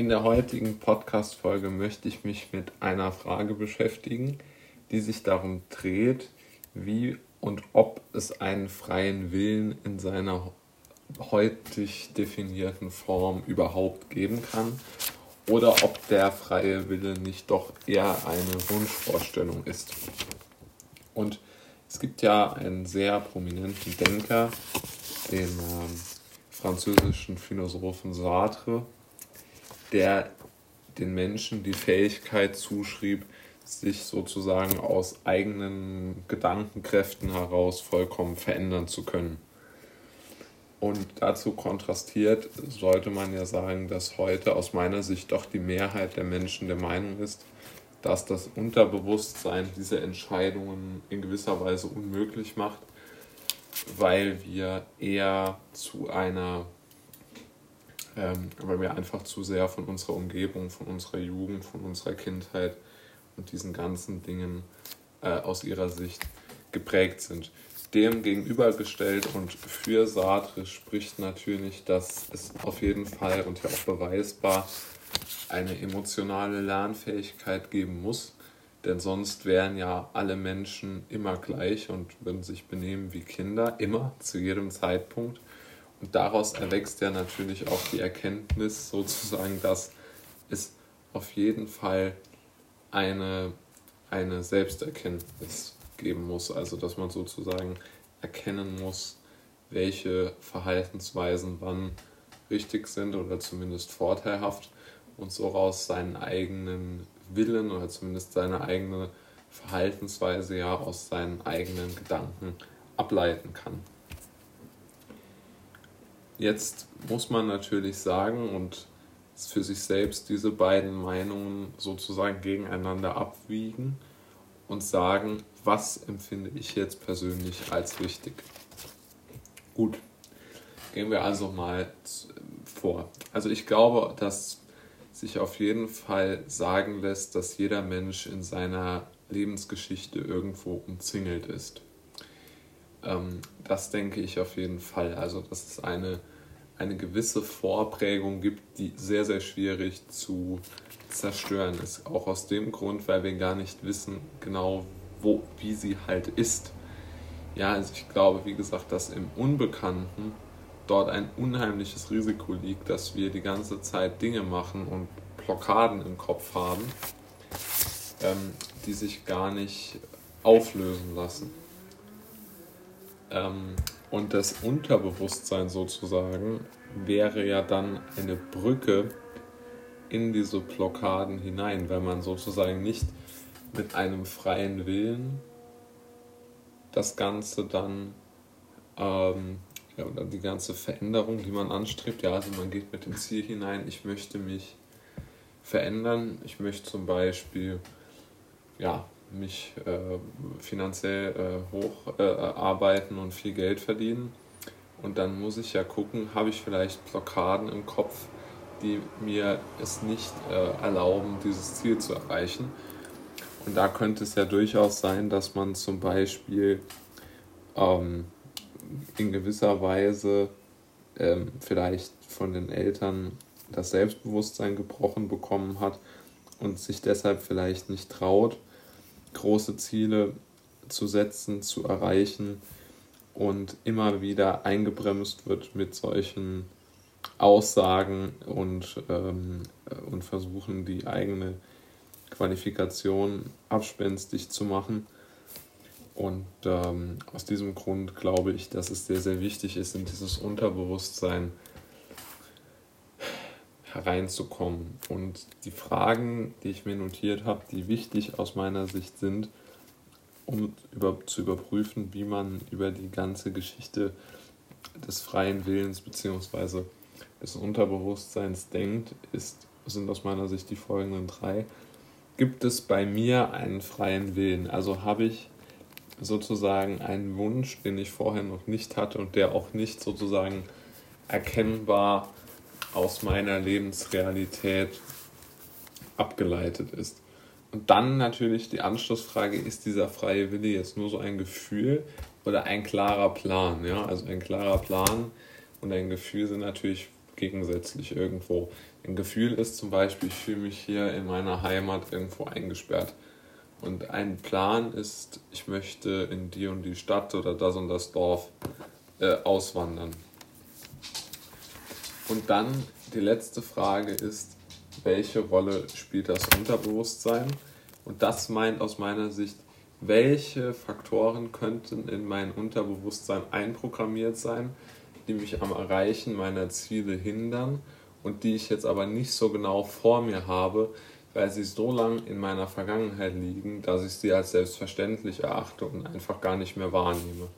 In der heutigen Podcast-Folge möchte ich mich mit einer Frage beschäftigen, die sich darum dreht, wie und ob es einen freien Willen in seiner heutig definierten Form überhaupt geben kann oder ob der freie Wille nicht doch eher eine Wunschvorstellung ist. Und es gibt ja einen sehr prominenten Denker, den ähm, französischen Philosophen Sartre, der den Menschen die Fähigkeit zuschrieb, sich sozusagen aus eigenen Gedankenkräften heraus vollkommen verändern zu können. Und dazu kontrastiert sollte man ja sagen, dass heute aus meiner Sicht doch die Mehrheit der Menschen der Meinung ist, dass das Unterbewusstsein diese Entscheidungen in gewisser Weise unmöglich macht, weil wir eher zu einer, ähm, weil wir einfach zu sehr von unserer Umgebung, von unserer Jugend, von unserer Kindheit und diesen ganzen Dingen äh, aus ihrer Sicht geprägt sind dem gegenübergestellt und für Sartre spricht natürlich, dass es auf jeden Fall und ja auch beweisbar eine emotionale Lernfähigkeit geben muss, denn sonst wären ja alle Menschen immer gleich und würden sich benehmen wie Kinder, immer, zu jedem Zeitpunkt. Und daraus erwächst ja natürlich auch die Erkenntnis sozusagen, dass es auf jeden Fall eine, eine Selbsterkenntnis geben muss. Also dass man sozusagen erkennen muss, welche Verhaltensweisen wann richtig sind oder zumindest vorteilhaft und so raus seinen eigenen Willen oder zumindest seine eigene Verhaltensweise ja aus seinen eigenen Gedanken ableiten kann. Jetzt muss man natürlich sagen und für sich selbst diese beiden Meinungen sozusagen gegeneinander abwiegen und sagen, was empfinde ich jetzt persönlich als richtig. Gut, gehen wir also mal vor. Also ich glaube, dass sich auf jeden Fall sagen lässt, dass jeder Mensch in seiner Lebensgeschichte irgendwo umzingelt ist. Ähm, das denke ich auf jeden Fall. Also dass es eine, eine gewisse Vorprägung gibt, die sehr, sehr schwierig zu zerstören ist. Auch aus dem Grund, weil wir gar nicht wissen genau, wo, wie sie halt ist. Ja, also ich glaube, wie gesagt, dass im Unbekannten dort ein unheimliches Risiko liegt, dass wir die ganze Zeit Dinge machen und Blockaden im Kopf haben, ähm, die sich gar nicht auflösen lassen. Ähm, und das Unterbewusstsein sozusagen wäre ja dann eine Brücke in diese Blockaden hinein, weil man sozusagen nicht mit einem freien Willen das Ganze dann, ähm, ja, oder die ganze Veränderung, die man anstrebt, ja, also man geht mit dem Ziel hinein, ich möchte mich verändern, ich möchte zum Beispiel, ja, mich äh, finanziell äh, hoch äh, arbeiten und viel Geld verdienen. Und dann muss ich ja gucken, habe ich vielleicht Blockaden im Kopf, die mir es nicht äh, erlauben, dieses Ziel zu erreichen. Und da könnte es ja durchaus sein, dass man zum Beispiel ähm, in gewisser Weise ähm, vielleicht von den Eltern das Selbstbewusstsein gebrochen bekommen hat und sich deshalb vielleicht nicht traut, große Ziele zu setzen, zu erreichen und immer wieder eingebremst wird mit solchen Aussagen und, ähm, und versuchen, die eigene Qualifikation abspenstig zu machen. Und ähm, aus diesem Grund glaube ich, dass es sehr, sehr wichtig ist, in dieses Unterbewusstsein hereinzukommen. Und die Fragen, die ich mir notiert habe, die wichtig aus meiner Sicht sind, um über, zu überprüfen, wie man über die ganze Geschichte des freien Willens bzw. des Unterbewusstseins denkt, ist, sind aus meiner Sicht die folgenden drei gibt es bei mir einen freien Willen. Also habe ich sozusagen einen Wunsch, den ich vorher noch nicht hatte und der auch nicht sozusagen erkennbar aus meiner Lebensrealität abgeleitet ist. Und dann natürlich die Anschlussfrage, ist dieser freie Wille jetzt nur so ein Gefühl oder ein klarer Plan? Ja? Also ein klarer Plan und ein Gefühl sind natürlich gegensätzlich irgendwo. Ein Gefühl ist zum Beispiel, ich fühle mich hier in meiner Heimat irgendwo eingesperrt. Und ein Plan ist, ich möchte in die und die Stadt oder das und das Dorf äh, auswandern. Und dann die letzte Frage ist, welche Rolle spielt das Unterbewusstsein? Und das meint aus meiner Sicht, welche Faktoren könnten in mein Unterbewusstsein einprogrammiert sein, die mich am Erreichen meiner Ziele hindern und die ich jetzt aber nicht so genau vor mir habe, weil sie so lang in meiner Vergangenheit liegen, dass ich sie als selbstverständlich erachte und einfach gar nicht mehr wahrnehme.